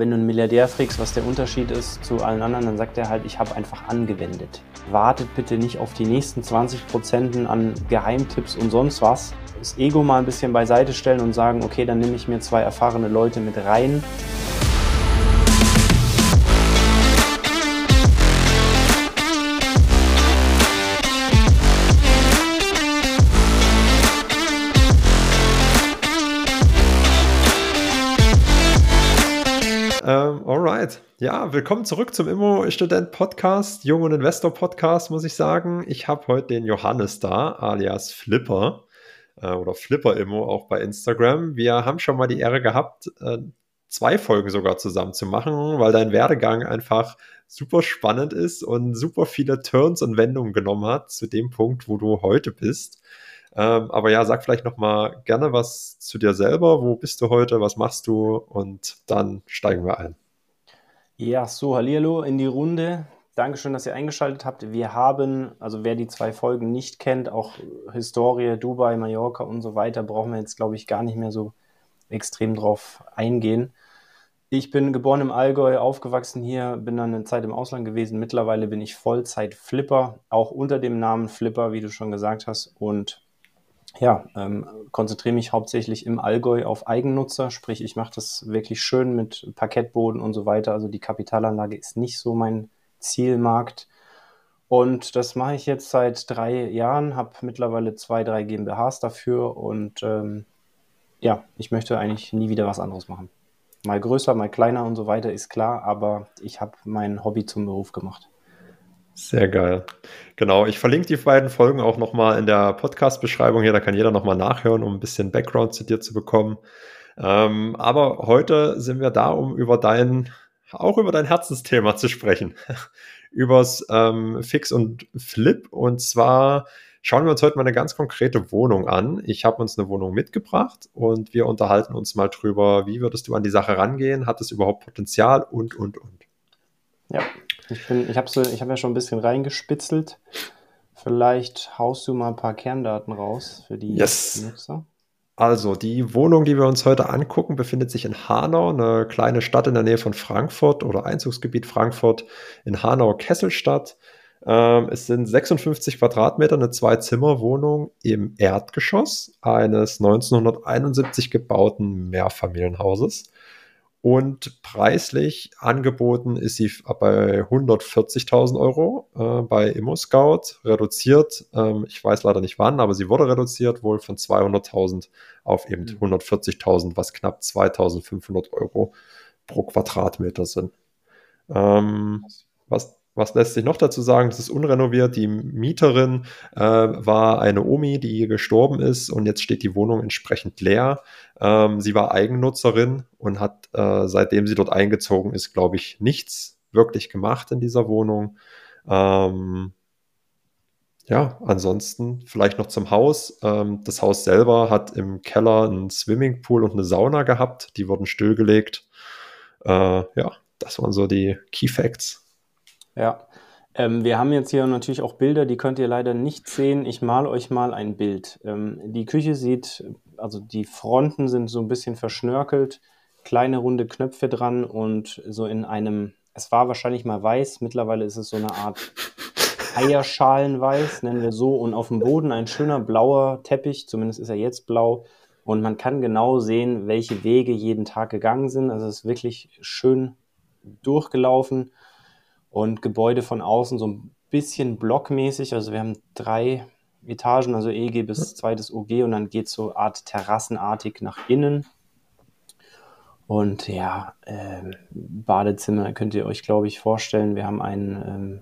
Wenn du einen Milliardär fragst, was der Unterschied ist zu allen anderen, dann sagt er halt, ich habe einfach angewendet. Wartet bitte nicht auf die nächsten 20 Prozent an Geheimtipps und sonst was. Das Ego mal ein bisschen beiseite stellen und sagen, okay, dann nehme ich mir zwei erfahrene Leute mit rein. Ja, willkommen zurück zum Immo-Student-Podcast, Jung- und Investor-Podcast, muss ich sagen. Ich habe heute den Johannes da, alias Flipper äh, oder Flipper-Immo auch bei Instagram. Wir haben schon mal die Ehre gehabt, äh, zwei Folgen sogar zusammen zu machen, weil dein Werdegang einfach super spannend ist und super viele Turns und Wendungen genommen hat zu dem Punkt, wo du heute bist. Ähm, aber ja, sag vielleicht noch mal gerne was zu dir selber. Wo bist du heute? Was machst du? Und dann steigen wir ein. Ja, so, Hallihallo in die Runde. Dankeschön, dass ihr eingeschaltet habt. Wir haben, also wer die zwei Folgen nicht kennt, auch Historie, Dubai, Mallorca und so weiter, brauchen wir jetzt, glaube ich, gar nicht mehr so extrem drauf eingehen. Ich bin geboren im Allgäu, aufgewachsen hier, bin dann eine Zeit im Ausland gewesen. Mittlerweile bin ich Vollzeit-Flipper, auch unter dem Namen Flipper, wie du schon gesagt hast. Und ja, ähm, konzentriere mich hauptsächlich im Allgäu auf Eigennutzer, sprich ich mache das wirklich schön mit Parkettboden und so weiter. Also die Kapitalanlage ist nicht so mein Zielmarkt. Und das mache ich jetzt seit drei Jahren, habe mittlerweile zwei, drei GmbHs dafür und ähm, ja, ich möchte eigentlich nie wieder was anderes machen. Mal größer, mal kleiner und so weiter ist klar, aber ich habe mein Hobby zum Beruf gemacht. Sehr geil. Genau, ich verlinke die beiden Folgen auch nochmal in der Podcast-Beschreibung hier, da kann jeder nochmal nachhören, um ein bisschen Background zu dir zu bekommen. Ähm, aber heute sind wir da, um über dein, auch über dein Herzensthema zu sprechen. Übers ähm, Fix und Flip. Und zwar schauen wir uns heute mal eine ganz konkrete Wohnung an. Ich habe uns eine Wohnung mitgebracht und wir unterhalten uns mal drüber, wie würdest du an die Sache rangehen? Hat es überhaupt Potenzial und, und, und. Ja, ich, ich habe so, hab ja schon ein bisschen reingespitzelt. Vielleicht haust du mal ein paar Kerndaten raus für die yes. Nutzer. Also, die Wohnung, die wir uns heute angucken, befindet sich in Hanau, eine kleine Stadt in der Nähe von Frankfurt oder Einzugsgebiet Frankfurt in Hanau-Kesselstadt. Ähm, es sind 56 Quadratmeter, eine Zwei-Zimmer-Wohnung im Erdgeschoss eines 1971 gebauten Mehrfamilienhauses. Und preislich angeboten ist sie bei 140.000 Euro äh, bei ImmoScout, reduziert. Ähm, ich weiß leider nicht wann, aber sie wurde reduziert wohl von 200.000 auf eben 140.000, mhm. was knapp 2.500 Euro pro Quadratmeter sind. Ähm, was was lässt sich noch dazu sagen? Das ist unrenoviert. Die Mieterin äh, war eine Omi, die gestorben ist und jetzt steht die Wohnung entsprechend leer. Ähm, sie war Eigennutzerin und hat, äh, seitdem sie dort eingezogen ist, glaube ich, nichts wirklich gemacht in dieser Wohnung. Ähm, ja, ansonsten vielleicht noch zum Haus. Ähm, das Haus selber hat im Keller einen Swimmingpool und eine Sauna gehabt. Die wurden stillgelegt. Äh, ja, das waren so die Key Facts. Ja. Ähm, wir haben jetzt hier natürlich auch Bilder, die könnt ihr leider nicht sehen. Ich male euch mal ein Bild. Ähm, die Küche sieht, also die Fronten sind so ein bisschen verschnörkelt, kleine runde Knöpfe dran und so in einem, es war wahrscheinlich mal weiß, mittlerweile ist es so eine Art Eierschalenweiß, nennen wir so, und auf dem Boden ein schöner blauer Teppich, zumindest ist er jetzt blau. Und man kann genau sehen, welche Wege jeden Tag gegangen sind. Also es ist wirklich schön durchgelaufen und Gebäude von außen so ein bisschen blockmäßig. Also wir haben drei Etagen, also EG bis zweites OG und dann geht es so Art terrassenartig nach innen. Und ja, äh, Badezimmer könnt ihr euch, glaube ich, vorstellen. Wir haben einen ähm,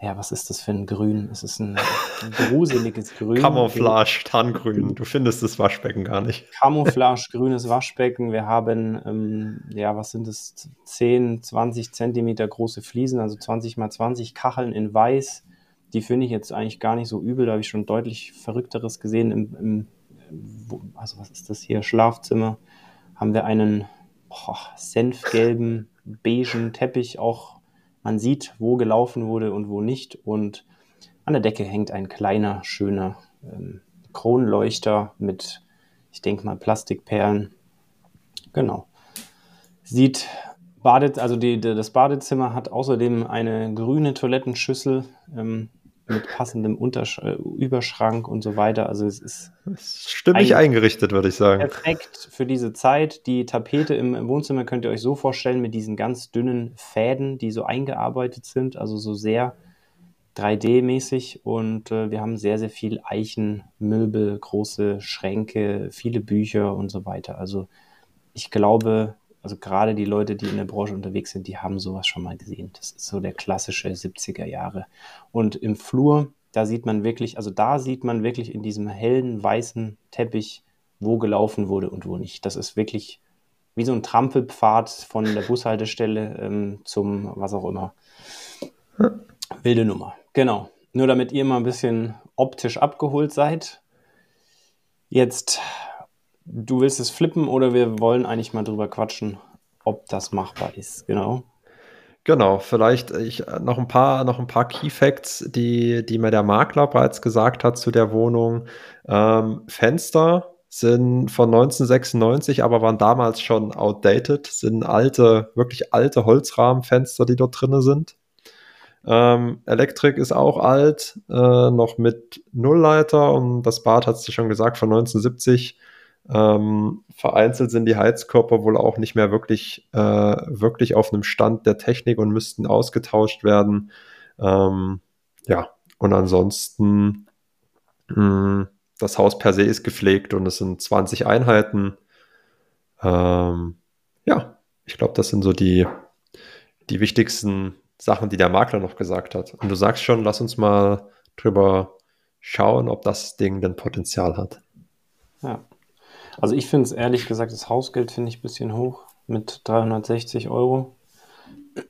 ja, was ist das für ein Grün? Es ist ein, ein gruseliges Grün. Camouflage, Tannengrün. Du findest das Waschbecken gar nicht. Camouflage, grünes Waschbecken. Wir haben, ähm, ja, was sind das? 10, 20 Zentimeter große Fliesen, also 20 mal 20 Kacheln in weiß. Die finde ich jetzt eigentlich gar nicht so übel. Da habe ich schon deutlich Verrückteres gesehen. Im, im, wo, also, was ist das hier? Schlafzimmer. Haben wir einen boah, senfgelben, beigen Teppich, auch man sieht, wo gelaufen wurde und wo nicht. Und an der Decke hängt ein kleiner, schöner ähm, Kronleuchter mit, ich denke mal, Plastikperlen. Genau. Sieht Badet, also die, das Badezimmer hat außerdem eine grüne Toilettenschüssel ähm, mit passendem Untersch äh, Überschrank und so weiter. Also es ist stimmig eingerichtet, würde ich sagen. Perfekt für diese Zeit. Die Tapete im Wohnzimmer könnt ihr euch so vorstellen mit diesen ganz dünnen Fäden, die so eingearbeitet sind, also so sehr 3D-mäßig. Und äh, wir haben sehr, sehr viel Eichenmöbel, große Schränke, viele Bücher und so weiter. Also ich glaube, also gerade die Leute, die in der Branche unterwegs sind, die haben sowas schon mal gesehen. Das ist so der klassische 70er Jahre. Und im Flur, da sieht man wirklich, also da sieht man wirklich in diesem hellen weißen Teppich, wo gelaufen wurde und wo nicht. Das ist wirklich wie so ein Trampelpfad von der Bushaltestelle ähm, zum was auch immer. Wilde Nummer. Genau. Nur damit ihr mal ein bisschen optisch abgeholt seid. Jetzt Du willst es flippen oder wir wollen eigentlich mal drüber quatschen, ob das machbar ist, genau. Genau, vielleicht ich, noch ein paar, noch ein paar Key Facts, die, die mir der Makler bereits gesagt hat zu der Wohnung. Ähm, Fenster sind von 1996, aber waren damals schon outdated, sind alte, wirklich alte Holzrahmenfenster, die dort drin sind. Ähm, Elektrik ist auch alt, äh, noch mit Nullleiter und das Bad hat es schon gesagt, von 1970 ähm, vereinzelt sind die Heizkörper wohl auch nicht mehr wirklich, äh, wirklich auf einem Stand der Technik und müssten ausgetauscht werden. Ähm, ja, und ansonsten, mh, das Haus per se ist gepflegt und es sind 20 Einheiten. Ähm, ja, ich glaube, das sind so die, die wichtigsten Sachen, die der Makler noch gesagt hat. Und du sagst schon, lass uns mal drüber schauen, ob das Ding denn Potenzial hat. Ja. Also ich finde es ehrlich gesagt, das Hausgeld finde ich ein bisschen hoch mit 360 Euro.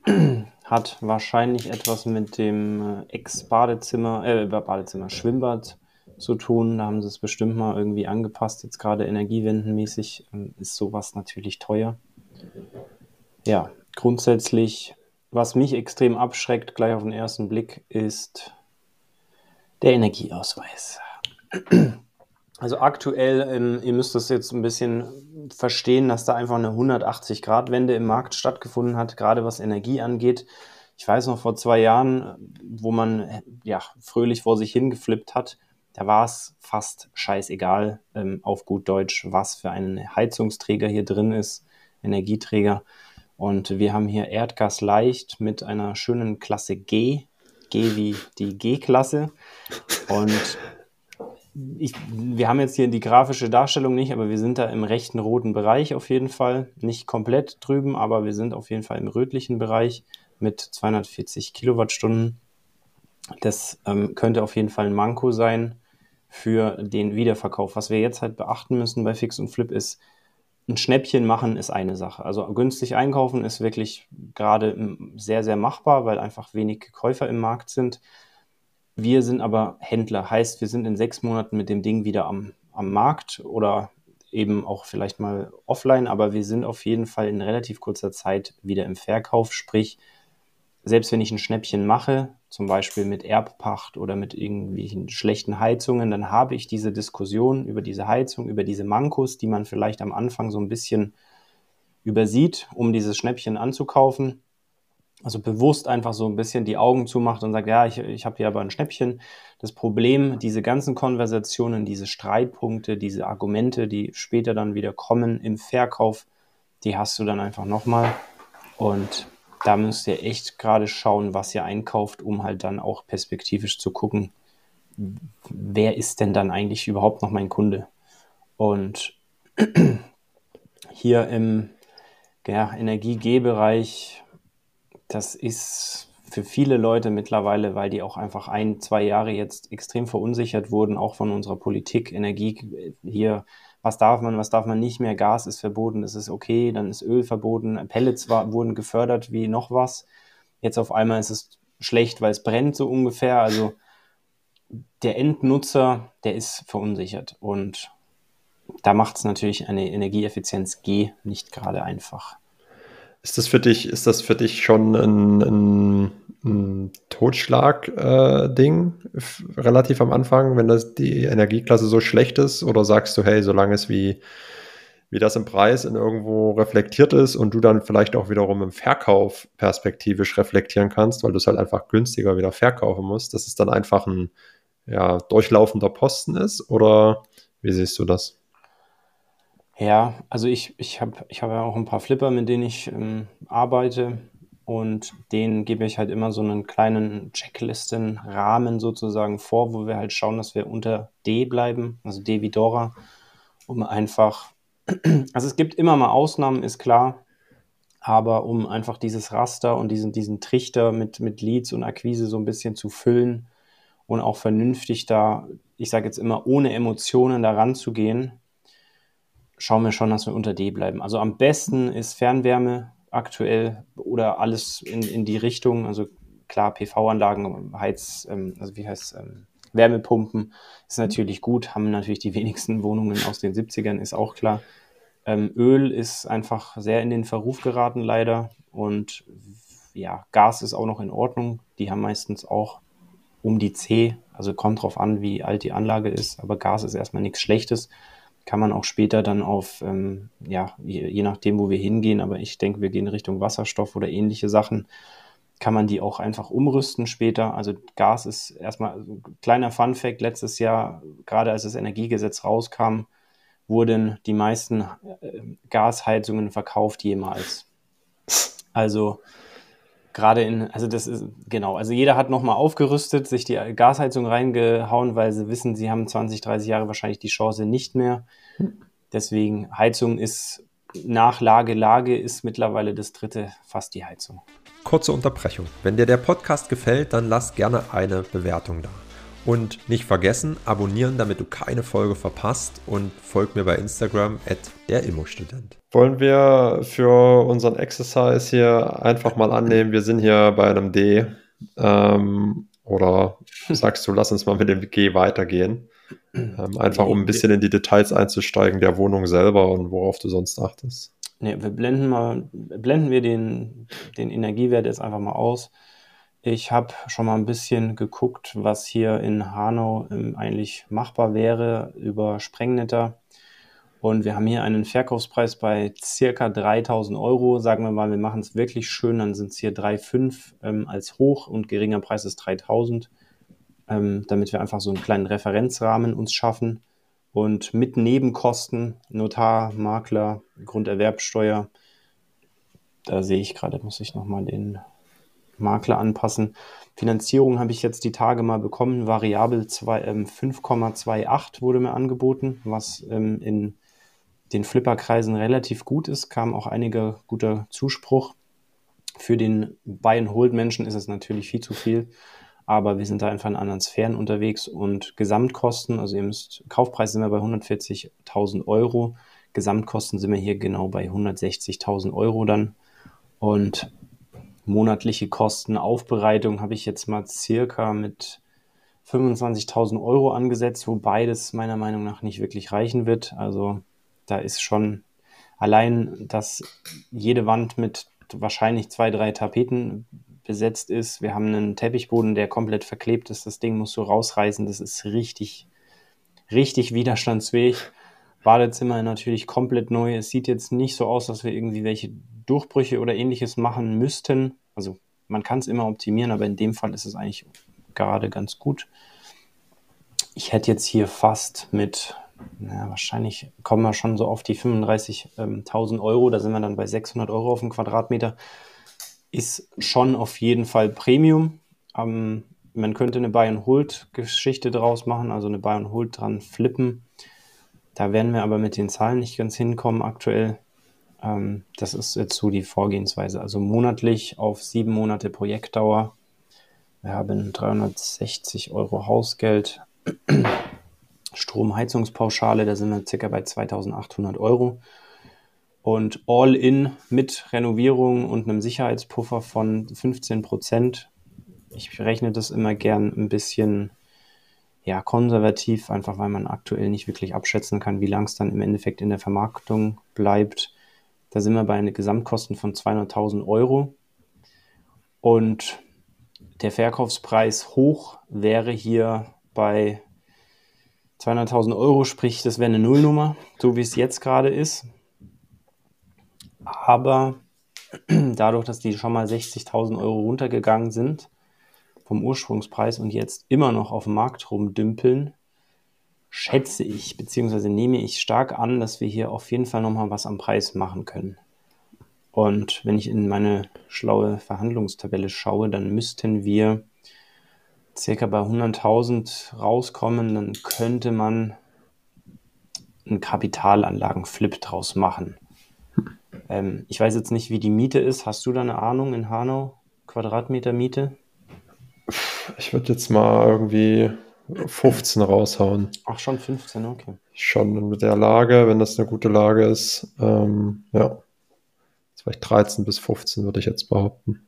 Hat wahrscheinlich etwas mit dem äh, Ex-Badezimmer, äh, Badezimmer, Schwimmbad zu tun. Da haben sie es bestimmt mal irgendwie angepasst. Jetzt gerade energiewendenmäßig ähm, ist sowas natürlich teuer. Ja, grundsätzlich, was mich extrem abschreckt, gleich auf den ersten Blick, ist der Energieausweis. Also aktuell, ähm, ihr müsst das jetzt ein bisschen verstehen, dass da einfach eine 180-Grad-Wende im Markt stattgefunden hat, gerade was Energie angeht. Ich weiß noch vor zwei Jahren, wo man ja fröhlich vor sich hingeflippt hat, da war es fast scheißegal, ähm, auf gut Deutsch, was für ein Heizungsträger hier drin ist, Energieträger. Und wir haben hier Erdgas leicht mit einer schönen Klasse G, G wie die G-Klasse. Und ich, wir haben jetzt hier die grafische Darstellung nicht, aber wir sind da im rechten roten Bereich auf jeden Fall. Nicht komplett drüben, aber wir sind auf jeden Fall im rötlichen Bereich mit 240 Kilowattstunden. Das ähm, könnte auf jeden Fall ein Manko sein für den Wiederverkauf. Was wir jetzt halt beachten müssen bei Fix und Flip ist, ein Schnäppchen machen ist eine Sache. Also günstig einkaufen ist wirklich gerade sehr, sehr machbar, weil einfach wenig Käufer im Markt sind. Wir sind aber Händler, heißt, wir sind in sechs Monaten mit dem Ding wieder am, am Markt oder eben auch vielleicht mal offline, aber wir sind auf jeden Fall in relativ kurzer Zeit wieder im Verkauf. Sprich, selbst wenn ich ein Schnäppchen mache, zum Beispiel mit Erbpacht oder mit irgendwelchen schlechten Heizungen, dann habe ich diese Diskussion über diese Heizung, über diese Mankos, die man vielleicht am Anfang so ein bisschen übersieht, um dieses Schnäppchen anzukaufen also bewusst einfach so ein bisschen die Augen zumacht und sagt, ja, ich, ich habe hier aber ein Schnäppchen. Das Problem, diese ganzen Konversationen, diese Streitpunkte, diese Argumente, die später dann wieder kommen im Verkauf, die hast du dann einfach nochmal. Und da müsst ihr echt gerade schauen, was ihr einkauft, um halt dann auch perspektivisch zu gucken, wer ist denn dann eigentlich überhaupt noch mein Kunde? Und hier im ja, Energie-G-Bereich das ist für viele Leute mittlerweile, weil die auch einfach ein, zwei Jahre jetzt extrem verunsichert wurden, auch von unserer Politik, Energie hier, was darf man, was darf man nicht mehr, Gas ist verboten, das ist okay, dann ist Öl verboten, Pellets war, wurden gefördert wie noch was. Jetzt auf einmal ist es schlecht, weil es brennt so ungefähr. Also der Endnutzer, der ist verunsichert und da macht es natürlich eine Energieeffizienz G nicht gerade einfach. Ist das für dich, ist das für dich schon ein, ein, ein Totschlag-Ding äh, relativ am Anfang, wenn das die Energieklasse so schlecht ist? Oder sagst du, hey, solange es wie wie das im Preis in irgendwo reflektiert ist und du dann vielleicht auch wiederum im Verkauf perspektivisch reflektieren kannst, weil du es halt einfach günstiger wieder verkaufen musst, dass es dann einfach ein ja, durchlaufender Posten ist oder wie siehst du das? Ja, also ich, ich habe ich hab ja auch ein paar Flipper, mit denen ich ähm, arbeite. Und denen gebe ich halt immer so einen kleinen Checklistenrahmen sozusagen vor, wo wir halt schauen, dass wir unter D bleiben, also D wie Dora, um einfach, also es gibt immer mal Ausnahmen, ist klar, aber um einfach dieses Raster und diesen, diesen Trichter mit, mit Leads und Akquise so ein bisschen zu füllen und auch vernünftig da, ich sage jetzt immer, ohne Emotionen da ranzugehen, schauen wir schon, dass wir unter D bleiben. Also am besten ist Fernwärme aktuell oder alles in, in die Richtung, also klar, PV-Anlagen, Heiz, ähm, also wie heißt ähm, Wärmepumpen ist natürlich gut, haben natürlich die wenigsten Wohnungen aus den 70ern, ist auch klar. Ähm, Öl ist einfach sehr in den Verruf geraten, leider. Und ja, Gas ist auch noch in Ordnung. Die haben meistens auch um die C, also kommt drauf an, wie alt die Anlage ist, aber Gas ist erstmal nichts Schlechtes kann man auch später dann auf, ähm, ja, je, je, nachdem, wo wir hingehen, aber ich denke, wir gehen Richtung Wasserstoff oder ähnliche Sachen, kann man die auch einfach umrüsten später. Also Gas ist erstmal also kleiner Fun Fact, letztes Jahr, gerade als das Energiegesetz rauskam, wurden die meisten äh, Gasheizungen verkauft jemals. Also gerade in, also das ist, genau, also jeder hat nochmal aufgerüstet, sich die Gasheizung reingehauen, weil sie wissen, sie haben 20, 30 Jahre wahrscheinlich die Chance nicht mehr. Deswegen, Heizung ist nach Lage, Lage ist mittlerweile das dritte fast die Heizung. Kurze Unterbrechung. Wenn dir der Podcast gefällt, dann lass gerne eine Bewertung da. Und nicht vergessen, abonnieren, damit du keine Folge verpasst und folg mir bei Instagram at der Immostudent. Wollen wir für unseren Exercise hier einfach mal annehmen, wir sind hier bei einem D. Ähm, oder sagst du, lass uns mal mit dem G weitergehen? Ähm, einfach um ein bisschen in die Details einzusteigen der Wohnung selber und worauf du sonst achtest. Nee, wir blenden mal, blenden wir den, den Energiewert jetzt einfach mal aus. Ich habe schon mal ein bisschen geguckt, was hier in Hanau ähm, eigentlich machbar wäre über Sprengnetter. Und wir haben hier einen Verkaufspreis bei circa 3000 Euro. Sagen wir mal, wir machen es wirklich schön, dann sind es hier 3,5 ähm, als hoch und geringer Preis ist 3000, ähm, damit wir einfach so einen kleinen Referenzrahmen uns schaffen. Und mit Nebenkosten, Notar, Makler, Grunderwerbsteuer, da sehe ich gerade, muss ich nochmal den Makler anpassen. Finanzierung habe ich jetzt die Tage mal bekommen. Variabel 5,28 ähm, wurde mir angeboten, was ähm, in den Flipperkreisen relativ gut ist. Kam auch einiger guter Zuspruch. Für den Buy-and-Hold-Menschen ist es natürlich viel zu viel, aber wir sind da einfach in anderen Sphären unterwegs und Gesamtkosten, also ihr müsst, Kaufpreis sind wir bei 140.000 Euro, Gesamtkosten sind wir hier genau bei 160.000 Euro dann und monatliche Kosten. Aufbereitung habe ich jetzt mal circa mit 25.000 Euro angesetzt, wobei das meiner Meinung nach nicht wirklich reichen wird. Also da ist schon allein, dass jede Wand mit wahrscheinlich zwei, drei Tapeten besetzt ist. Wir haben einen Teppichboden, der komplett verklebt ist. Das Ding musst du rausreißen. Das ist richtig, richtig widerstandsfähig. Badezimmer natürlich komplett neu. Es sieht jetzt nicht so aus, dass wir irgendwie welche Durchbrüche oder ähnliches machen müssten. Also man kann es immer optimieren, aber in dem Fall ist es eigentlich gerade ganz gut. Ich hätte jetzt hier fast mit, na, wahrscheinlich kommen wir schon so auf die 35.000 ähm, Euro. Da sind wir dann bei 600 Euro auf den Quadratmeter. Ist schon auf jeden Fall Premium. Ähm, man könnte eine Buy-and-Hold-Geschichte draus machen, also eine Buy-and-Hold dran flippen. Da werden wir aber mit den Zahlen nicht ganz hinkommen aktuell. Ähm, das ist jetzt so die Vorgehensweise. Also monatlich auf sieben Monate Projektdauer. Wir haben 360 Euro Hausgeld. Stromheizungspauschale, da sind wir circa bei 2800 Euro. Und All-in mit Renovierung und einem Sicherheitspuffer von 15 Prozent. Ich rechne das immer gern ein bisschen ja, konservativ, einfach weil man aktuell nicht wirklich abschätzen kann, wie lang es dann im Endeffekt in der Vermarktung bleibt. Da sind wir bei einer Gesamtkosten von 200.000 Euro. Und der Verkaufspreis hoch wäre hier bei 200.000 Euro, sprich, das wäre eine Nullnummer, so wie es jetzt gerade ist. Aber dadurch, dass die schon mal 60.000 Euro runtergegangen sind vom Ursprungspreis und jetzt immer noch auf dem Markt rumdümpeln, schätze ich, beziehungsweise nehme ich stark an, dass wir hier auf jeden Fall nochmal was am Preis machen können. Und wenn ich in meine schlaue Verhandlungstabelle schaue, dann müssten wir circa bei 100.000 rauskommen, dann könnte man einen Kapitalanlagen-Flip draus machen. Ähm, ich weiß jetzt nicht, wie die Miete ist. Hast du da eine Ahnung in Hanau? Quadratmeter Miete? Ich würde jetzt mal irgendwie 15 raushauen. Ach, schon 15, okay. Schon mit der Lage, wenn das eine gute Lage ist. Ähm, ja. Vielleicht 13 bis 15 würde ich jetzt behaupten.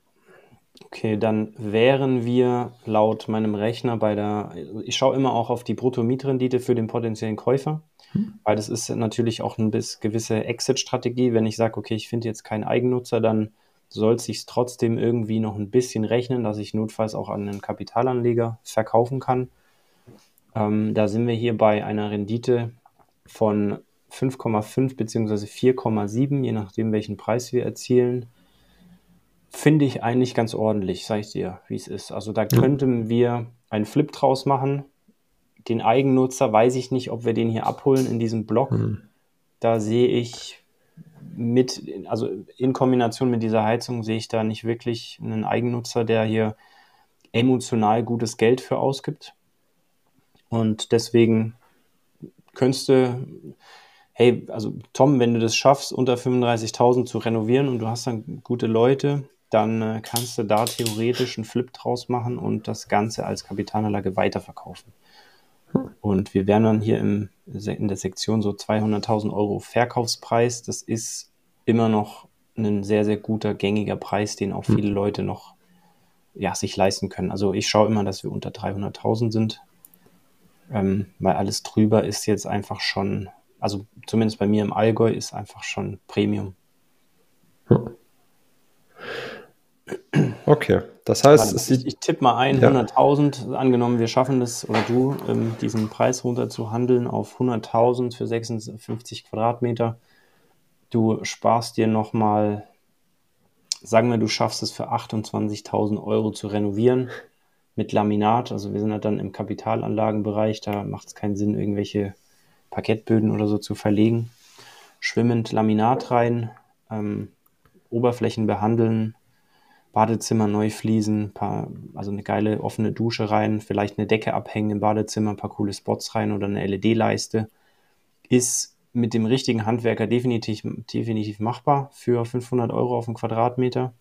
Okay, dann wären wir laut meinem Rechner bei der, ich schaue immer auch auf die Brutto-Mietrendite für den potenziellen Käufer, hm. weil das ist natürlich auch eine gewisse Exit-Strategie. Wenn ich sage, okay, ich finde jetzt keinen Eigennutzer, dann soll es sich trotzdem irgendwie noch ein bisschen rechnen, dass ich notfalls auch an einen Kapitalanleger verkaufen kann. Ähm, da sind wir hier bei einer Rendite von 5,5 bzw. 4,7, je nachdem, welchen Preis wir erzielen finde ich eigentlich ganz ordentlich, sag ich dir, wie es ist. Also da könnten wir einen Flip draus machen. Den Eigennutzer weiß ich nicht, ob wir den hier abholen in diesem Block. Mhm. Da sehe ich mit, also in Kombination mit dieser Heizung sehe ich da nicht wirklich einen Eigennutzer, der hier emotional gutes Geld für ausgibt. Und deswegen könntest du, hey, also Tom, wenn du das schaffst, unter 35.000 zu renovieren und du hast dann gute Leute, dann äh, kannst du da theoretisch einen Flip draus machen und das Ganze als Kapitalanlage weiterverkaufen. Und wir wären dann hier im, in der Sektion so 200.000 Euro Verkaufspreis. Das ist immer noch ein sehr, sehr guter, gängiger Preis, den auch hm. viele Leute noch ja, sich leisten können. Also ich schaue immer, dass wir unter 300.000 sind, ähm, weil alles drüber ist jetzt einfach schon, also zumindest bei mir im Allgäu ist einfach schon Premium. Hm. Okay, das heißt, es ich, ich tippe mal ein, ja. 100.000, angenommen wir schaffen es, oder du, ähm, diesen Preis runter zu handeln auf 100.000 für 56 Quadratmeter. Du sparst dir nochmal, sagen wir, du schaffst es für 28.000 Euro zu renovieren mit Laminat. Also wir sind halt dann im Kapitalanlagenbereich, da macht es keinen Sinn, irgendwelche Parkettböden oder so zu verlegen. Schwimmend Laminat rein, ähm, Oberflächen behandeln, Badezimmer neu fließen, paar, also eine geile offene Dusche rein, vielleicht eine Decke abhängen im Badezimmer, ein paar coole Spots rein oder eine LED-Leiste, ist mit dem richtigen Handwerker definitiv, definitiv machbar für 500 Euro auf den Quadratmeter.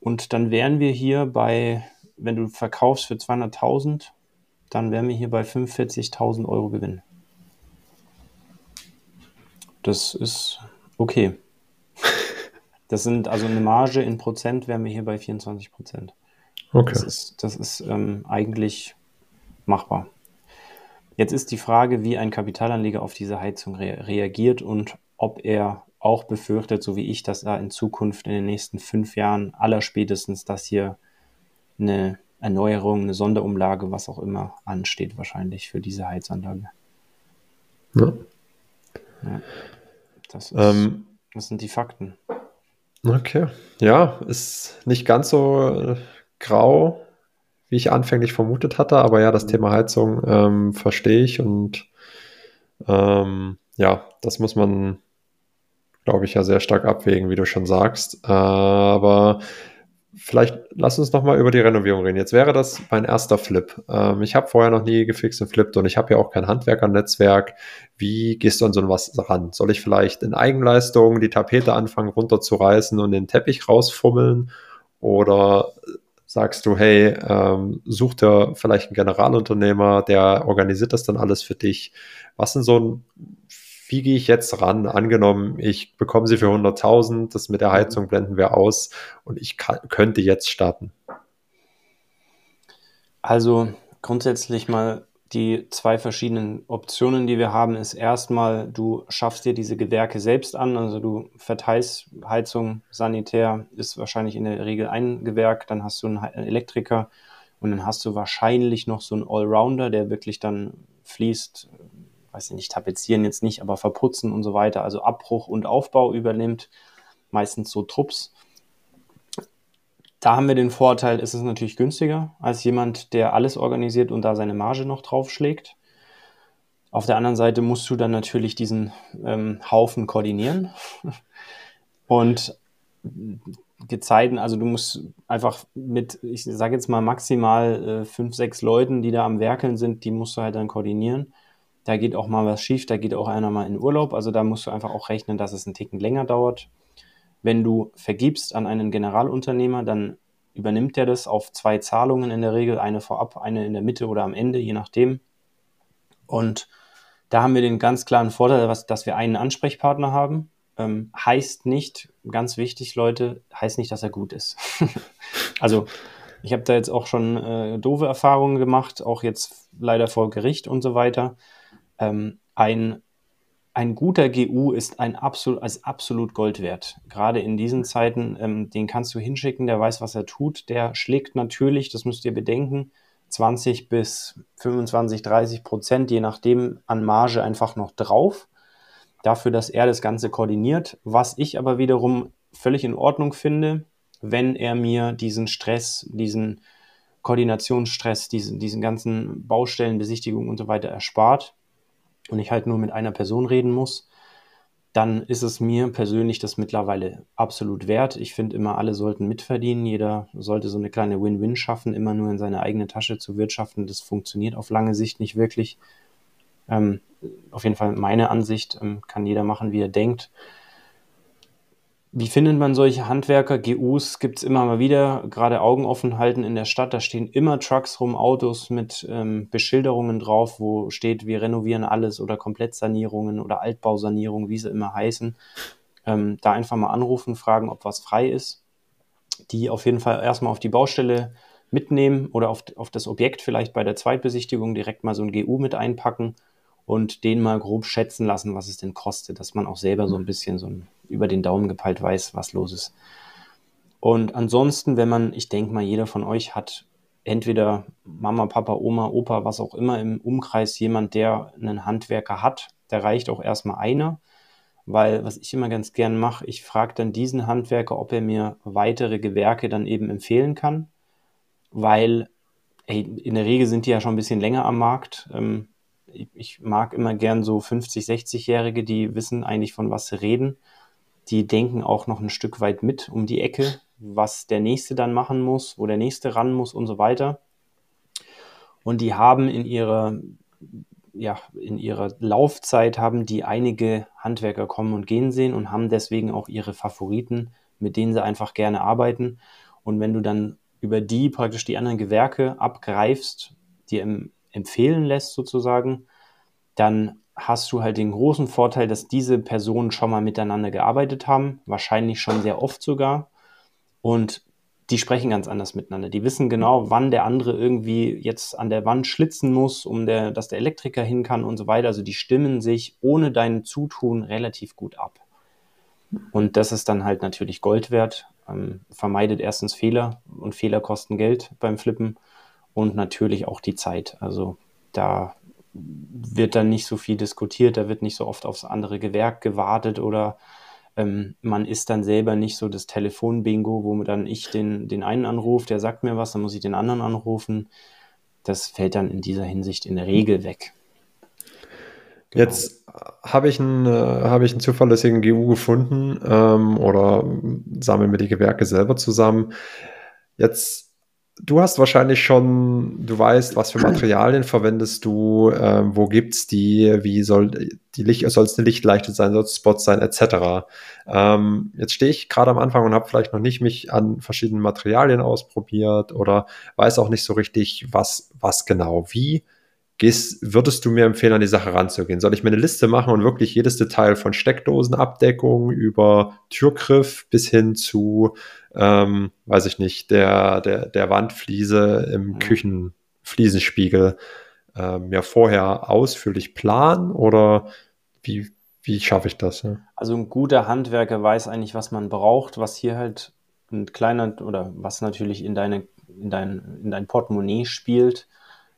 Und dann wären wir hier bei, wenn du verkaufst für 200.000, dann wären wir hier bei 45.000 Euro Gewinn. Das ist okay. Das sind also eine Marge in Prozent, wären wir hier bei 24 Prozent. Okay. Das ist, das ist ähm, eigentlich machbar. Jetzt ist die Frage, wie ein Kapitalanleger auf diese Heizung re reagiert und ob er auch befürchtet, so wie ich, dass da in Zukunft in den nächsten fünf Jahren allerspätestens das hier eine Erneuerung, eine Sonderumlage, was auch immer ansteht, wahrscheinlich für diese Heizanlage. Ja. ja. Das, ist, ähm, das sind die Fakten. Okay. Ja, ist nicht ganz so äh, grau, wie ich anfänglich vermutet hatte, aber ja, das mhm. Thema Heizung ähm, verstehe ich und ähm, ja, das muss man, glaube ich, ja sehr stark abwägen, wie du schon sagst. Aber vielleicht lass uns noch mal über die Renovierung reden. Jetzt wäre das mein erster Flip. Ähm, ich habe vorher noch nie gefixt und flippt und ich habe ja auch kein Handwerkernetzwerk. Wie gehst du an so was ran? Soll ich vielleicht in Eigenleistung die Tapete anfangen runterzureißen und den Teppich rausfummeln? Oder sagst du, hey, ähm, such dir vielleicht einen Generalunternehmer, der organisiert das dann alles für dich? Was sind so ein wie gehe ich jetzt ran? Angenommen, ich bekomme sie für 100.000, das mit der mhm. Heizung blenden wir aus und ich kann, könnte jetzt starten. Also grundsätzlich mal die zwei verschiedenen Optionen, die wir haben, ist erstmal, du schaffst dir diese Gewerke selbst an, also du verteilst Heizung, Sanitär ist wahrscheinlich in der Regel ein Gewerk, dann hast du einen Elektriker und dann hast du wahrscheinlich noch so einen Allrounder, der wirklich dann fließt, weiß ich nicht, tapezieren jetzt nicht, aber verputzen und so weiter, also Abbruch und Aufbau übernimmt. meistens so Trupps. Da haben wir den Vorteil, es ist natürlich günstiger als jemand, der alles organisiert und da seine Marge noch draufschlägt. Auf der anderen Seite musst du dann natürlich diesen ähm, Haufen koordinieren. Und Gezeiten, also du musst einfach mit, ich sage jetzt mal maximal äh, fünf, sechs Leuten, die da am Werkeln sind, die musst du halt dann koordinieren. Da geht auch mal was schief, da geht auch einer mal in Urlaub. Also da musst du einfach auch rechnen, dass es einen Ticken länger dauert. Wenn du vergibst an einen Generalunternehmer, dann übernimmt er das auf zwei Zahlungen in der Regel, eine vorab, eine in der Mitte oder am Ende, je nachdem. Und da haben wir den ganz klaren Vorteil, dass wir einen Ansprechpartner haben. Ähm, heißt nicht, ganz wichtig, Leute, heißt nicht, dass er gut ist. also ich habe da jetzt auch schon äh, doofe Erfahrungen gemacht, auch jetzt leider vor Gericht und so weiter. Ähm, ein ein guter GU ist ein absolut, als absolut Gold wert. Gerade in diesen Zeiten, ähm, den kannst du hinschicken, der weiß, was er tut. Der schlägt natürlich, das müsst ihr bedenken, 20 bis 25, 30 Prozent, je nachdem, an Marge einfach noch drauf. Dafür, dass er das Ganze koordiniert. Was ich aber wiederum völlig in Ordnung finde, wenn er mir diesen Stress, diesen Koordinationsstress, diesen, diesen ganzen Baustellenbesichtigungen und so weiter erspart und ich halt nur mit einer Person reden muss, dann ist es mir persönlich das mittlerweile absolut wert. Ich finde immer, alle sollten mitverdienen. Jeder sollte so eine kleine Win-Win schaffen, immer nur in seine eigene Tasche zu wirtschaften. Das funktioniert auf lange Sicht nicht wirklich. Ähm, auf jeden Fall meine Ansicht, ähm, kann jeder machen, wie er denkt. Wie findet man solche Handwerker? GUs gibt es immer mal wieder, gerade Augen offen halten in der Stadt. Da stehen immer Trucks rum, Autos mit ähm, Beschilderungen drauf, wo steht, wir renovieren alles oder Komplettsanierungen oder Altbausanierungen, wie sie immer heißen. Ähm, da einfach mal anrufen, fragen, ob was frei ist. Die auf jeden Fall erstmal auf die Baustelle mitnehmen oder auf, auf das Objekt vielleicht bei der Zweitbesichtigung direkt mal so ein GU mit einpacken und den mal grob schätzen lassen, was es denn kostet, dass man auch selber so ein bisschen so ein, über den Daumen gepeilt weiß, was los ist. Und ansonsten, wenn man, ich denke mal, jeder von euch hat entweder Mama, Papa, Oma, Opa, was auch immer im Umkreis jemand, der einen Handwerker hat, da reicht auch erstmal einer, weil was ich immer ganz gern mache, ich frage dann diesen Handwerker, ob er mir weitere Gewerke dann eben empfehlen kann, weil ey, in der Regel sind die ja schon ein bisschen länger am Markt. Ähm, ich mag immer gern so 50, 60-Jährige, die wissen eigentlich, von was sie reden. Die denken auch noch ein Stück weit mit um die Ecke, was der Nächste dann machen muss, wo der Nächste ran muss und so weiter. Und die haben in ihrer, ja, in ihrer Laufzeit haben die einige Handwerker kommen und gehen sehen und haben deswegen auch ihre Favoriten, mit denen sie einfach gerne arbeiten. Und wenn du dann über die praktisch die anderen Gewerke abgreifst, im empfehlen lässt sozusagen, dann hast du halt den großen Vorteil, dass diese Personen schon mal miteinander gearbeitet haben, wahrscheinlich schon sehr oft sogar. Und die sprechen ganz anders miteinander. Die wissen genau, wann der andere irgendwie jetzt an der Wand schlitzen muss, um der, dass der Elektriker hin kann und so weiter. Also die stimmen sich ohne dein Zutun relativ gut ab. Und das ist dann halt natürlich Gold wert. Ähm, vermeidet erstens Fehler und Fehler kosten Geld beim Flippen und natürlich auch die Zeit. Also da wird dann nicht so viel diskutiert, da wird nicht so oft aufs andere Gewerk gewartet oder ähm, man ist dann selber nicht so das Telefonbingo, wo dann ich den, den einen anrufe, der sagt mir was, dann muss ich den anderen anrufen. Das fällt dann in dieser Hinsicht in der Regel weg. Genau. Jetzt habe ich, einen, äh, hab ich einen zuverlässigen GU gefunden ähm, oder sammeln mir die Gewerke selber zusammen. Jetzt Du hast wahrscheinlich schon, du weißt, was für Materialien verwendest du, ähm, wo gibt's die, wie soll die Licht, soll es eine Lichtleichte sein, soll es Spots sein, etc. Ähm, jetzt stehe ich gerade am Anfang und habe vielleicht noch nicht mich an verschiedenen Materialien ausprobiert oder weiß auch nicht so richtig, was, was genau. Wie gehst, würdest du mir empfehlen, an die Sache ranzugehen? Soll ich mir eine Liste machen und wirklich jedes Detail von Steckdosenabdeckung über Türgriff bis hin zu ähm, weiß ich nicht, der, der, der Wandfliese im. Küchenfliesenspiegel ähm, ja vorher ausführlich planen oder wie, wie schaffe ich das? Ja? Also ein guter Handwerker weiß eigentlich, was man braucht, was hier halt ein kleiner oder was natürlich in deine in dein, in dein Portemonnaie spielt,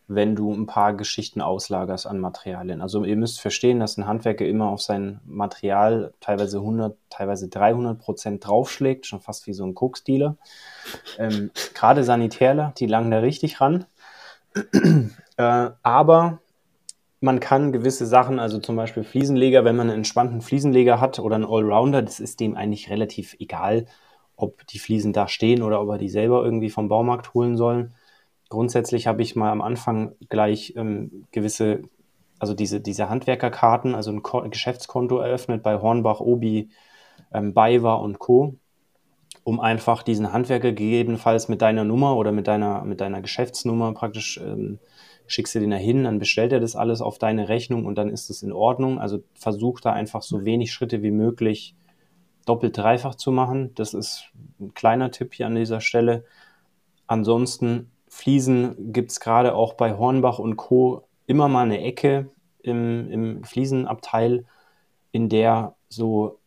wenn du ein paar Geschichten auslagerst an Materialien. Also ihr müsst verstehen, dass ein Handwerker immer auf sein Material teilweise 100, teilweise 300 Prozent draufschlägt, schon fast wie so ein Koksdealer. Ähm, Gerade Sanitärler, die langen da richtig ran. äh, aber man kann gewisse Sachen, also zum Beispiel Fliesenleger, wenn man einen entspannten Fliesenleger hat oder einen Allrounder, das ist dem eigentlich relativ egal, ob die Fliesen da stehen oder ob er die selber irgendwie vom Baumarkt holen sollen grundsätzlich habe ich mal am Anfang gleich ähm, gewisse, also diese, diese Handwerkerkarten, also ein, Ko Geschäftskonto eröffnet bei Hornbach, Obi, ähm, Bayer und Co., um einfach diesen Handwerker gegebenenfalls mit deiner Nummer oder mit deiner, mit deiner Geschäftsnummer praktisch ähm, schickst du den da hin, dann bestellt er das alles auf deine Rechnung und dann ist es in Ordnung. Also versuch da einfach so wenig Schritte wie möglich doppelt dreifach zu machen. Das ist ein kleiner Tipp hier an dieser Stelle. Ansonsten Fliesen gibt es gerade auch bei Hornbach und Co. immer mal eine Ecke im, im Fliesenabteil, in der so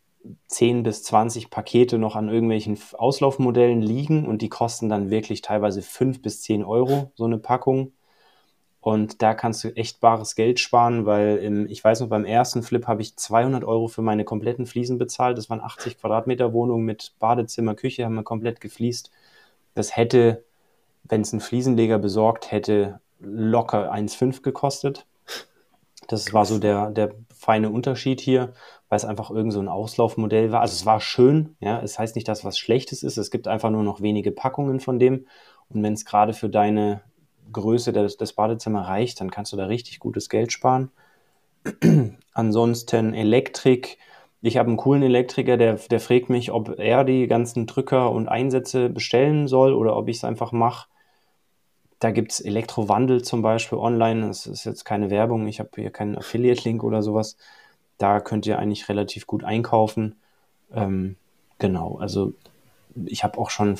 10 bis 20 Pakete noch an irgendwelchen Auslaufmodellen liegen und die kosten dann wirklich teilweise 5 bis 10 Euro, so eine Packung. Und da kannst du echt bares Geld sparen, weil im, ich weiß noch, beim ersten Flip habe ich 200 Euro für meine kompletten Fliesen bezahlt. Das waren 80 Quadratmeter Wohnung mit Badezimmer, Küche, haben wir komplett gefliest. Das hätte wenn es ein Fliesenleger besorgt hätte, locker 1,5 gekostet. Das war so der, der feine Unterschied hier, weil es einfach irgend so ein Auslaufmodell war. Also es war schön, ja, es heißt nicht, dass was Schlechtes ist, es gibt einfach nur noch wenige Packungen von dem. Und wenn es gerade für deine Größe des, des Badezimmer reicht, dann kannst du da richtig gutes Geld sparen. Ansonsten Elektrik. Ich habe einen coolen Elektriker, der, der fragt mich, ob er die ganzen Drücker und Einsätze bestellen soll oder ob ich es einfach mache. Da gibt es Elektrowandel zum Beispiel online. Das ist jetzt keine Werbung. Ich habe hier keinen Affiliate-Link oder sowas. Da könnt ihr eigentlich relativ gut einkaufen. Ähm, genau, also ich habe auch schon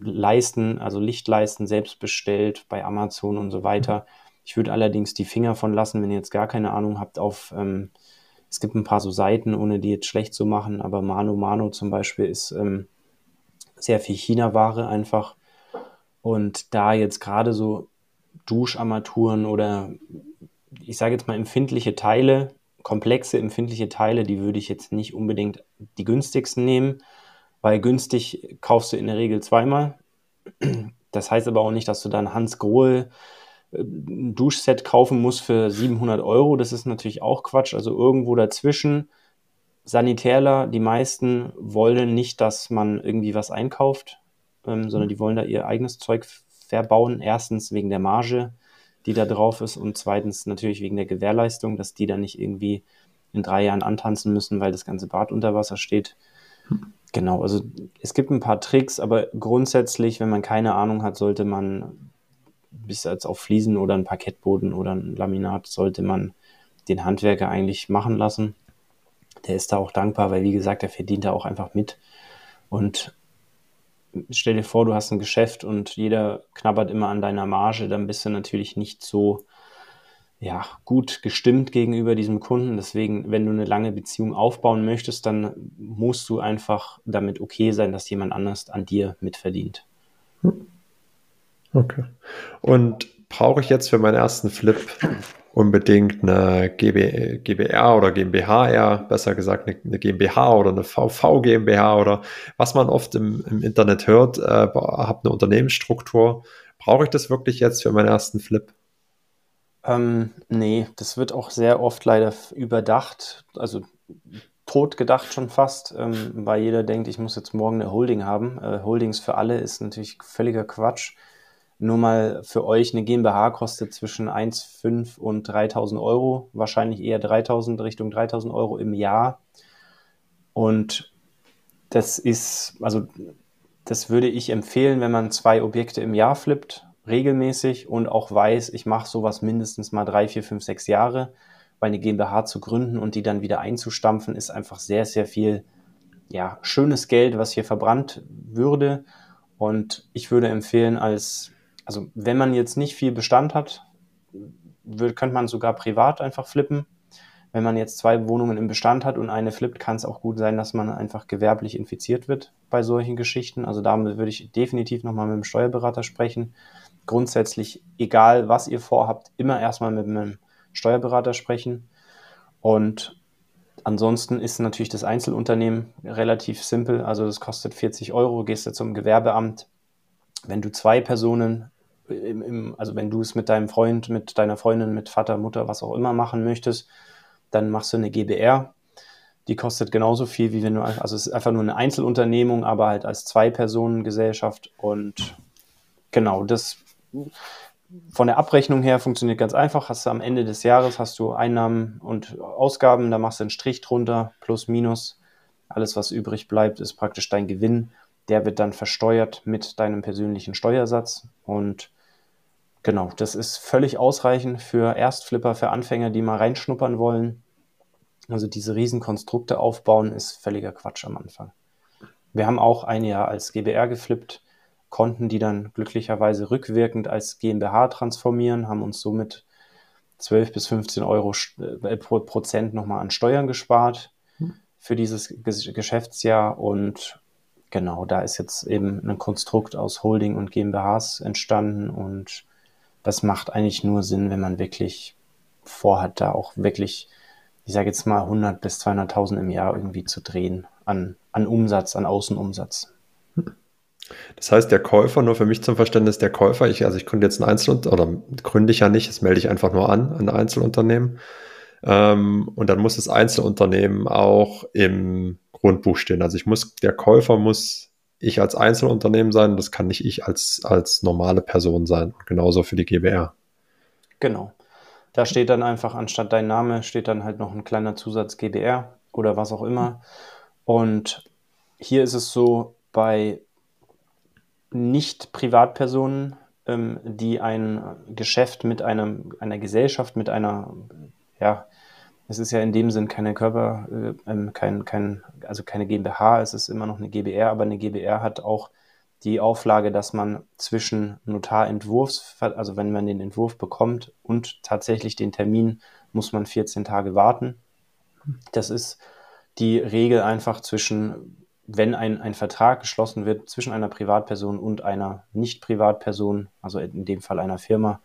Leisten, also Lichtleisten selbst bestellt bei Amazon und so weiter. Ich würde allerdings die Finger von lassen, wenn ihr jetzt gar keine Ahnung habt, auf ähm, es gibt ein paar so Seiten, ohne die jetzt schlecht zu machen, aber Mano Mano zum Beispiel ist ähm, sehr viel China-Ware einfach. Und da jetzt gerade so Duscharmaturen oder ich sage jetzt mal empfindliche Teile, komplexe empfindliche Teile, die würde ich jetzt nicht unbedingt die günstigsten nehmen, weil günstig kaufst du in der Regel zweimal. Das heißt aber auch nicht, dass du dann Hans Grohe äh, Duschset kaufen musst für 700 Euro. Das ist natürlich auch Quatsch. Also irgendwo dazwischen. Sanitärler, die meisten wollen nicht, dass man irgendwie was einkauft ähm, sondern die wollen da ihr eigenes Zeug verbauen. Erstens wegen der Marge, die da drauf ist und zweitens natürlich wegen der Gewährleistung, dass die dann nicht irgendwie in drei Jahren antanzen müssen, weil das ganze Bad unter Wasser steht. Genau, also es gibt ein paar Tricks, aber grundsätzlich, wenn man keine Ahnung hat, sollte man bis jetzt auf Fliesen oder ein Parkettboden oder ein Laminat, sollte man den Handwerker eigentlich machen lassen. Der ist da auch dankbar, weil wie gesagt, der verdient da auch einfach mit. Und stell dir vor, du hast ein Geschäft und jeder knabbert immer an deiner Marge, dann bist du natürlich nicht so ja, gut gestimmt gegenüber diesem Kunden. Deswegen, wenn du eine lange Beziehung aufbauen möchtest, dann musst du einfach damit okay sein, dass jemand anders an dir mitverdient. Okay. Und brauche ich jetzt für meinen ersten Flip unbedingt eine GB, GBR oder GmbH eher, besser gesagt eine, eine, GmbH oder eine VV GmbH oder was man oft im, im Internet hört, äh, habe eine Unternehmensstruktur. Brauche ich das wirklich jetzt für meinen ersten Flip? Ähm, nee, das wird auch sehr oft leider überdacht, also tot gedacht schon fast, ähm, weil jeder denkt, ich muss jetzt morgen eine Holding haben. Äh, Holdings für alle ist natürlich völliger Quatsch. Nur mal für euch, eine GmbH kostet zwischen 1,5 und 3.000 Euro, wahrscheinlich eher 3.000, Richtung 3.000 Euro im Jahr. Und das ist, also das würde ich empfehlen, wenn man zwei Objekte im Jahr flippt, regelmäßig und auch weiß, ich mache sowas mindestens mal drei, vier, fünf, sechs Jahre, weil eine GmbH zu gründen und die dann wieder einzustampfen, ist einfach sehr, sehr viel ja, schönes Geld, was hier verbrannt würde. Und ich würde empfehlen, als also wenn man jetzt nicht viel Bestand hat, wird, könnte man sogar privat einfach flippen. Wenn man jetzt zwei Wohnungen im Bestand hat und eine flippt, kann es auch gut sein, dass man einfach gewerblich infiziert wird bei solchen Geschichten. Also da würde ich definitiv nochmal mit dem Steuerberater sprechen. grundsätzlich, egal was ihr vorhabt, immer erstmal mit einem Steuerberater sprechen. Und ansonsten ist natürlich das Einzelunternehmen relativ simpel. Also das kostet 40 Euro, gehst du zum Gewerbeamt. Wenn du zwei Personen, im, im, also wenn du es mit deinem Freund, mit deiner Freundin, mit Vater, Mutter, was auch immer machen möchtest, dann machst du eine GBR. Die kostet genauso viel, wie wenn du, also es ist einfach nur eine Einzelunternehmung, aber halt als Zwei-Personen-Gesellschaft. Und genau, das von der Abrechnung her funktioniert ganz einfach. Hast du am Ende des Jahres hast du Einnahmen und Ausgaben, da machst du einen Strich drunter, plus minus. Alles, was übrig bleibt, ist praktisch dein Gewinn. Der wird dann versteuert mit deinem persönlichen Steuersatz. Und genau, das ist völlig ausreichend für Erstflipper, für Anfänger, die mal reinschnuppern wollen. Also diese Riesenkonstrukte aufbauen ist völliger Quatsch am Anfang. Wir haben auch ein Jahr als GBR geflippt konnten die dann glücklicherweise rückwirkend als GmbH transformieren, haben uns somit 12 bis 15 Euro äh, pro Prozent nochmal an Steuern gespart hm. für dieses Geschäftsjahr. Und genau, da ist jetzt eben ein Konstrukt aus Holding und GmbHs entstanden. Und das macht eigentlich nur Sinn, wenn man wirklich vorhat, da auch wirklich, ich sage jetzt mal 100 bis 200.000 im Jahr irgendwie zu drehen an, an Umsatz, an Außenumsatz. Das heißt, der Käufer, nur für mich zum Verständnis, der Käufer, ich, also ich gründe jetzt ein Einzelunternehmen, oder gründe ich ja nicht, das melde ich einfach nur an, ein Einzelunternehmen. Ähm, und dann muss das Einzelunternehmen auch im Grundbuch stehen. Also ich muss, der Käufer muss ich als Einzelunternehmen sein, das kann nicht ich als, als normale Person sein. Genauso für die GBR. Genau. Da steht dann einfach anstatt dein Name, steht dann halt noch ein kleiner Zusatz GBR oder was auch immer. Und hier ist es so, bei nicht Privatpersonen, ähm, die ein Geschäft mit einem, einer Gesellschaft, mit einer, ja, es ist ja in dem Sinn keine Körper, äh, ähm, kein, kein, also keine GmbH, es ist immer noch eine GBR, aber eine GBR hat auch die Auflage, dass man zwischen Notarentwurfs, also wenn man den Entwurf bekommt und tatsächlich den Termin, muss man 14 Tage warten. Das ist die Regel einfach zwischen wenn ein, ein Vertrag geschlossen wird zwischen einer Privatperson und einer Nicht-Privatperson, also in dem Fall einer Firma,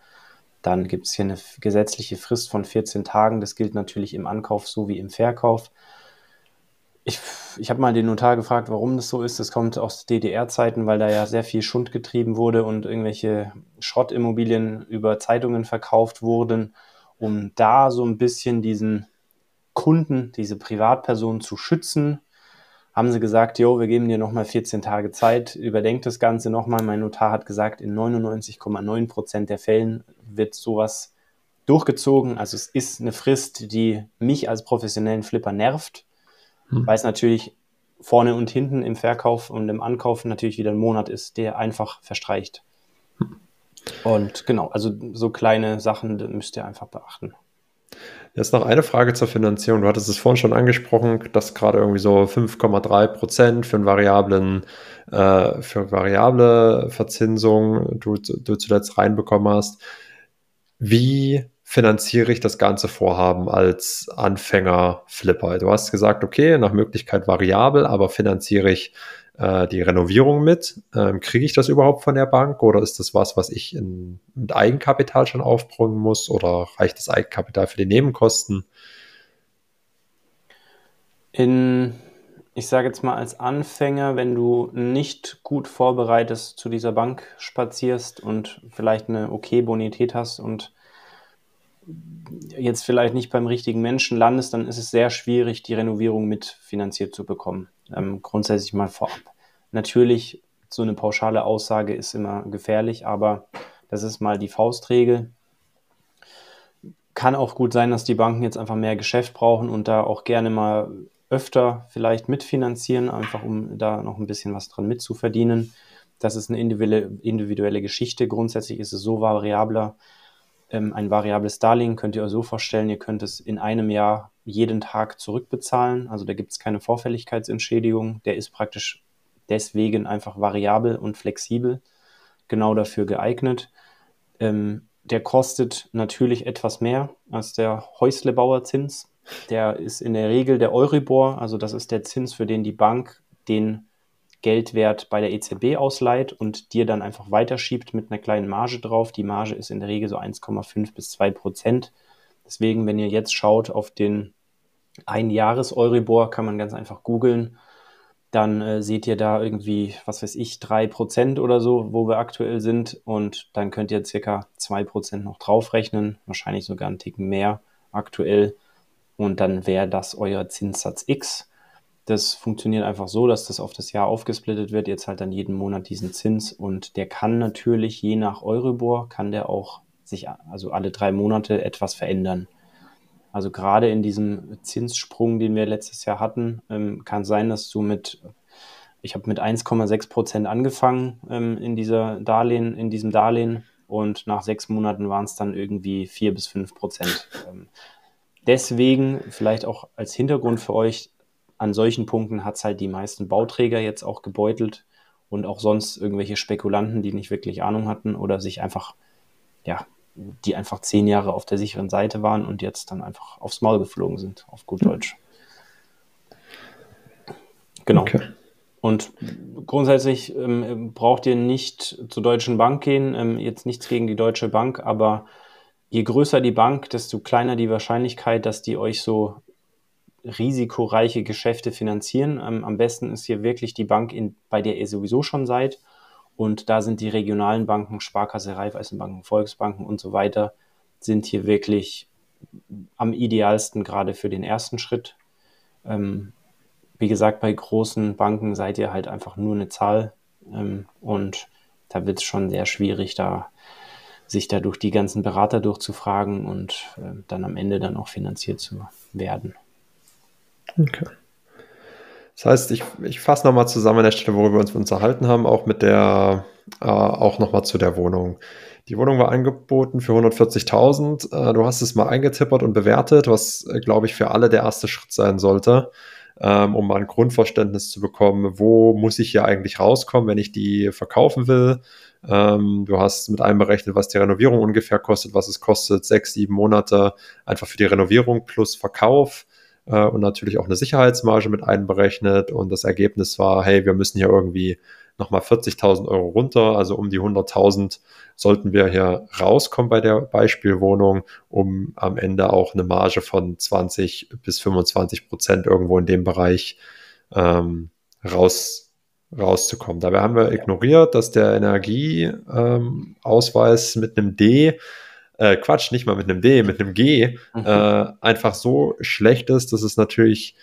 dann gibt es hier eine gesetzliche Frist von 14 Tagen. Das gilt natürlich im Ankauf sowie im Verkauf. Ich, ich habe mal den Notar gefragt, warum das so ist. Das kommt aus DDR-Zeiten, weil da ja sehr viel Schund getrieben wurde und irgendwelche Schrottimmobilien über Zeitungen verkauft wurden, um da so ein bisschen diesen Kunden, diese Privatperson zu schützen haben sie gesagt, jo, wir geben dir nochmal 14 Tage Zeit, überdenk das Ganze nochmal. Mein Notar hat gesagt, in 99,9 Prozent der Fällen wird sowas durchgezogen. Also es ist eine Frist, die mich als professionellen Flipper nervt, hm. weil es natürlich vorne und hinten im Verkauf und im Ankauf natürlich wieder ein Monat ist, der einfach verstreicht. Hm. Und genau, also so kleine Sachen müsst ihr einfach beachten. Jetzt noch eine Frage zur Finanzierung. Du hattest es vorhin schon angesprochen, dass gerade irgendwie so 5,3 Prozent für einen variablen, äh, für variable Verzinsung du, du zuletzt reinbekommen hast. Wie finanziere ich das ganze Vorhaben als Anfänger-Flipper? Du hast gesagt, okay, nach Möglichkeit variabel, aber finanziere ich äh, die Renovierung mit. Ähm, Kriege ich das überhaupt von der Bank oder ist das was, was ich in, mit Eigenkapital schon aufbringen muss oder reicht das Eigenkapital für die Nebenkosten? In, ich sage jetzt mal als Anfänger, wenn du nicht gut vorbereitet zu dieser Bank spazierst und vielleicht eine okay Bonität hast und jetzt vielleicht nicht beim richtigen Menschen landest, dann ist es sehr schwierig, die Renovierung mitfinanziert zu bekommen. Ähm, grundsätzlich mal vorab. Natürlich, so eine pauschale Aussage ist immer gefährlich, aber das ist mal die Faustregel. Kann auch gut sein, dass die Banken jetzt einfach mehr Geschäft brauchen und da auch gerne mal öfter vielleicht mitfinanzieren, einfach um da noch ein bisschen was dran mitzuverdienen. Das ist eine individuelle, individuelle Geschichte. Grundsätzlich ist es so variabler, ähm, ein variables Darlehen könnt ihr euch so vorstellen, ihr könnt es in einem Jahr jeden Tag zurückbezahlen. Also da gibt es keine Vorfälligkeitsentschädigung. Der ist praktisch deswegen einfach variabel und flexibel, genau dafür geeignet. Ähm, der kostet natürlich etwas mehr als der Häuslebauerzins. Der ist in der Regel der Euribor, also das ist der Zins, für den die Bank den Geldwert bei der EZB ausleiht und dir dann einfach weiterschiebt mit einer kleinen Marge drauf. Die Marge ist in der Regel so 1,5 bis 2 Prozent. Deswegen, wenn ihr jetzt schaut auf den Ein-Jahres-Euribor, kann man ganz einfach googeln. Dann äh, seht ihr da irgendwie, was weiß ich, 3 Prozent oder so, wo wir aktuell sind. Und dann könnt ihr circa 2 Prozent noch draufrechnen. Wahrscheinlich sogar einen Ticken mehr aktuell. Und dann wäre das euer Zinssatz X. Das funktioniert einfach so, dass das auf das Jahr aufgesplittet wird. Ihr zahlt dann jeden Monat diesen Zins und der kann natürlich je nach Euribor, kann der auch sich also alle drei Monate etwas verändern. Also gerade in diesem Zinssprung, den wir letztes Jahr hatten, ähm, kann sein, dass du mit, ich habe mit 1,6 Prozent angefangen ähm, in dieser Darlehen, in diesem Darlehen und nach sechs Monaten waren es dann irgendwie vier bis fünf Prozent. Ähm, deswegen vielleicht auch als Hintergrund für euch, an solchen Punkten hat es halt die meisten Bauträger jetzt auch gebeutelt und auch sonst irgendwelche Spekulanten, die nicht wirklich Ahnung hatten oder sich einfach, ja, die einfach zehn Jahre auf der sicheren Seite waren und jetzt dann einfach aufs Maul geflogen sind, auf gut hm. Deutsch. Genau. Okay. Und grundsätzlich ähm, braucht ihr nicht zur Deutschen Bank gehen. Ähm, jetzt nichts gegen die Deutsche Bank, aber je größer die Bank, desto kleiner die Wahrscheinlichkeit, dass die euch so risikoreiche Geschäfte finanzieren. Ähm, am besten ist hier wirklich die Bank, in, bei der ihr sowieso schon seid. Und da sind die regionalen Banken, Sparkasse, Raiffeisenbanken, Volksbanken und so weiter, sind hier wirklich am idealsten gerade für den ersten Schritt. Ähm, wie gesagt, bei großen Banken seid ihr halt einfach nur eine Zahl ähm, und da wird es schon sehr schwierig, da sich da durch die ganzen Berater durchzufragen und äh, dann am Ende dann auch finanziert zu werden. Okay. Das heißt, ich, ich fasse nochmal zusammen an der Stelle, worüber wir uns unterhalten haben, auch mit der, äh, auch nochmal zu der Wohnung. Die Wohnung war angeboten für 140.000. Äh, du hast es mal eingetippert und bewertet, was, äh, glaube ich, für alle der erste Schritt sein sollte, ähm, um mal ein Grundverständnis zu bekommen, wo muss ich hier eigentlich rauskommen, wenn ich die verkaufen will. Ähm, du hast mit einem berechnet, was die Renovierung ungefähr kostet, was es kostet, sechs, sieben Monate einfach für die Renovierung plus Verkauf äh, und natürlich auch eine Sicherheitsmarge mit einberechnet. Und das Ergebnis war, hey, wir müssen hier irgendwie nochmal 40.000 Euro runter, also um die 100.000 sollten wir hier rauskommen bei der Beispielwohnung, um am Ende auch eine Marge von 20 bis 25 Prozent irgendwo in dem Bereich ähm, raus, rauszukommen. Dabei haben wir ignoriert, dass der Energieausweis ähm, mit einem D äh, Quatsch, nicht mal mit einem D, mit einem G, mhm. äh, einfach so schlecht ist, dass es natürlich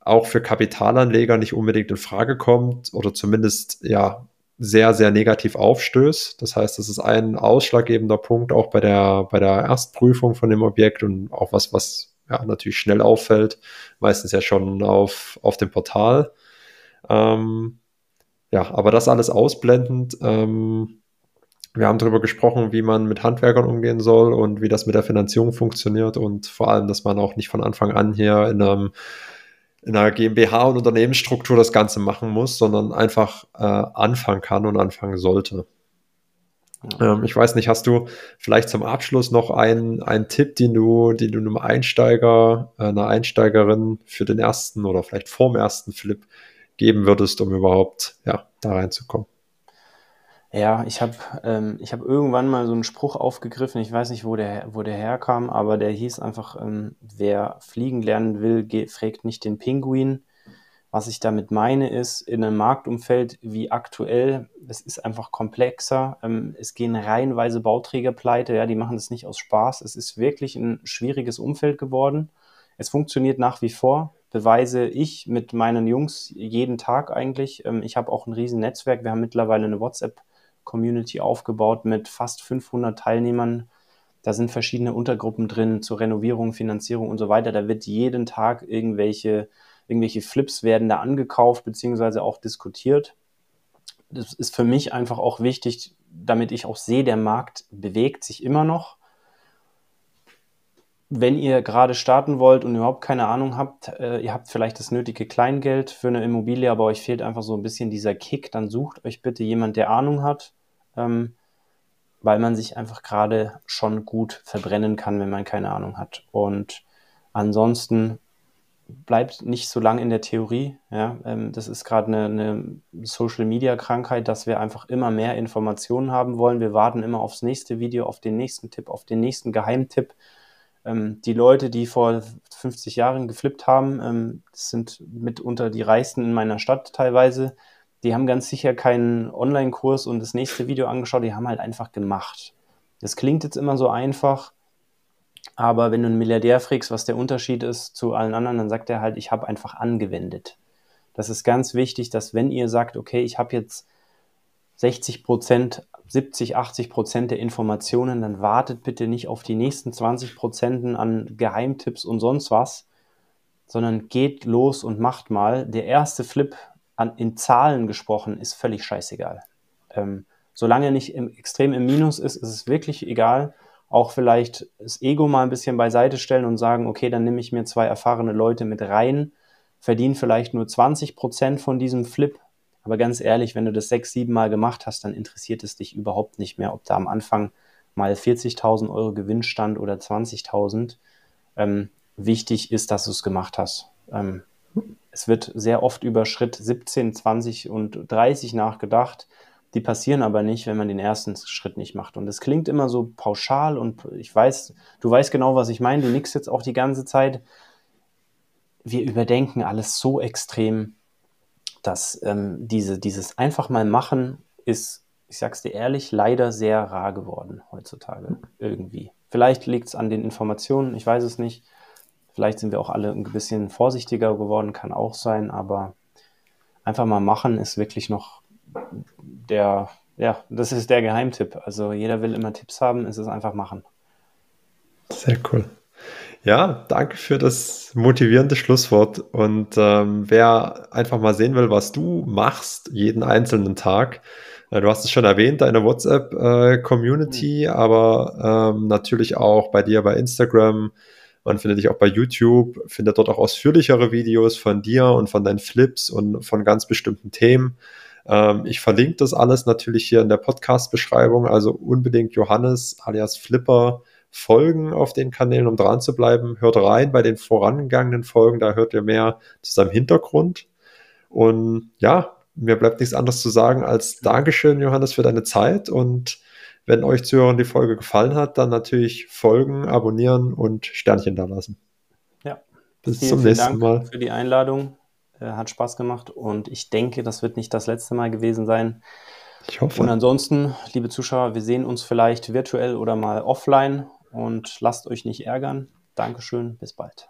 auch für Kapitalanleger nicht unbedingt in Frage kommt oder zumindest ja sehr, sehr negativ aufstößt. Das heißt, das ist ein ausschlaggebender Punkt auch bei der, bei der Erstprüfung von dem Objekt und auch was, was ja natürlich schnell auffällt, meistens ja schon auf, auf dem Portal. Ähm, ja, aber das alles ausblendend, ähm, wir haben darüber gesprochen, wie man mit Handwerkern umgehen soll und wie das mit der Finanzierung funktioniert und vor allem, dass man auch nicht von Anfang an hier in, einem, in einer GmbH und Unternehmensstruktur das Ganze machen muss, sondern einfach äh, anfangen kann und anfangen sollte. Ja. Ähm, ich weiß nicht, hast du vielleicht zum Abschluss noch einen, einen Tipp, den du, den du einem Einsteiger, äh, einer Einsteigerin für den ersten oder vielleicht vorm ersten Flip geben würdest, um überhaupt ja, da reinzukommen? Ja, ich habe ähm, hab irgendwann mal so einen Spruch aufgegriffen, ich weiß nicht, wo der, wo der herkam, aber der hieß einfach, ähm, wer fliegen lernen will, fragt nicht den Pinguin. Was ich damit meine, ist, in einem Marktumfeld wie aktuell, es ist einfach komplexer. Ähm, es gehen reihenweise Bauträger pleite, ja, die machen das nicht aus Spaß. Es ist wirklich ein schwieriges Umfeld geworden. Es funktioniert nach wie vor, beweise ich mit meinen Jungs jeden Tag eigentlich. Ähm, ich habe auch ein riesen Netzwerk. Wir haben mittlerweile eine WhatsApp- Community aufgebaut mit fast 500 Teilnehmern. Da sind verschiedene Untergruppen drin zur Renovierung, Finanzierung und so weiter. Da wird jeden Tag irgendwelche, irgendwelche Flips werden da angekauft beziehungsweise auch diskutiert. Das ist für mich einfach auch wichtig, damit ich auch sehe, der Markt bewegt sich immer noch. Wenn ihr gerade starten wollt und überhaupt keine Ahnung habt, äh, ihr habt vielleicht das nötige Kleingeld für eine Immobilie, aber euch fehlt einfach so ein bisschen dieser Kick, dann sucht euch bitte jemand, der Ahnung hat ähm, weil man sich einfach gerade schon gut verbrennen kann, wenn man keine Ahnung hat. Und ansonsten bleibt nicht so lange in der Theorie. Ja? Ähm, das ist gerade eine, eine Social-Media-Krankheit, dass wir einfach immer mehr Informationen haben wollen. Wir warten immer aufs nächste Video, auf den nächsten Tipp, auf den nächsten Geheimtipp. Ähm, die Leute, die vor 50 Jahren geflippt haben, ähm, sind mitunter die reichsten in meiner Stadt teilweise. Die haben ganz sicher keinen Online-Kurs und das nächste Video angeschaut, die haben halt einfach gemacht. Das klingt jetzt immer so einfach, aber wenn du einen Milliardär fragst, was der Unterschied ist zu allen anderen, dann sagt er halt, ich habe einfach angewendet. Das ist ganz wichtig, dass wenn ihr sagt, okay, ich habe jetzt 60 Prozent, 70, 80 Prozent der Informationen, dann wartet bitte nicht auf die nächsten 20 Prozent an Geheimtipps und sonst was, sondern geht los und macht mal. Der erste Flip an, in Zahlen gesprochen ist völlig scheißegal. Ähm, solange er nicht im, extrem im Minus ist, ist es wirklich egal auch vielleicht das Ego mal ein bisschen beiseite stellen und sagen, okay, dann nehme ich mir zwei erfahrene Leute mit rein, verdiene vielleicht nur 20 Prozent von diesem Flip. Aber ganz ehrlich, wenn du das sechs, sieben Mal gemacht hast, dann interessiert es dich überhaupt nicht mehr, ob da am Anfang mal 40.000 Euro Gewinn stand oder 20.000. Ähm, wichtig ist, dass du es gemacht hast. Ähm, es wird sehr oft über Schritt 17, 20 und 30 nachgedacht. Die passieren aber nicht, wenn man den ersten Schritt nicht macht. Und es klingt immer so pauschal und ich weiß, du weißt genau, was ich meine. Du nickst jetzt auch die ganze Zeit. Wir überdenken alles so extrem, dass ähm, diese, dieses einfach mal machen ist, ich sag's dir ehrlich, leider sehr rar geworden heutzutage irgendwie. Vielleicht liegt es an den Informationen, ich weiß es nicht. Vielleicht sind wir auch alle ein bisschen vorsichtiger geworden, kann auch sein, aber einfach mal machen ist wirklich noch der, ja, das ist der Geheimtipp. Also jeder will immer Tipps haben, ist es einfach machen. Sehr cool. Ja, danke für das motivierende Schlusswort. Und ähm, wer einfach mal sehen will, was du machst, jeden einzelnen Tag, äh, du hast es schon erwähnt, deine WhatsApp-Community, äh, mhm. aber ähm, natürlich auch bei dir bei Instagram. Man findet dich auch bei YouTube, findet dort auch ausführlichere Videos von dir und von deinen Flips und von ganz bestimmten Themen. Ähm, ich verlinke das alles natürlich hier in der Podcast-Beschreibung, also unbedingt Johannes alias Flipper folgen auf den Kanälen, um dran zu bleiben. Hört rein bei den vorangegangenen Folgen, da hört ihr mehr zu seinem Hintergrund. Und ja, mir bleibt nichts anderes zu sagen als Dankeschön, Johannes, für deine Zeit. Und wenn euch zuhören die Folge gefallen hat, dann natürlich folgen, abonnieren und Sternchen da lassen. Ja. Bis vielen, zum nächsten vielen Dank Mal. Für die Einladung. Äh, hat Spaß gemacht und ich denke, das wird nicht das letzte Mal gewesen sein. Ich hoffe. Und ansonsten, liebe Zuschauer, wir sehen uns vielleicht virtuell oder mal offline und lasst euch nicht ärgern. Dankeschön, bis bald.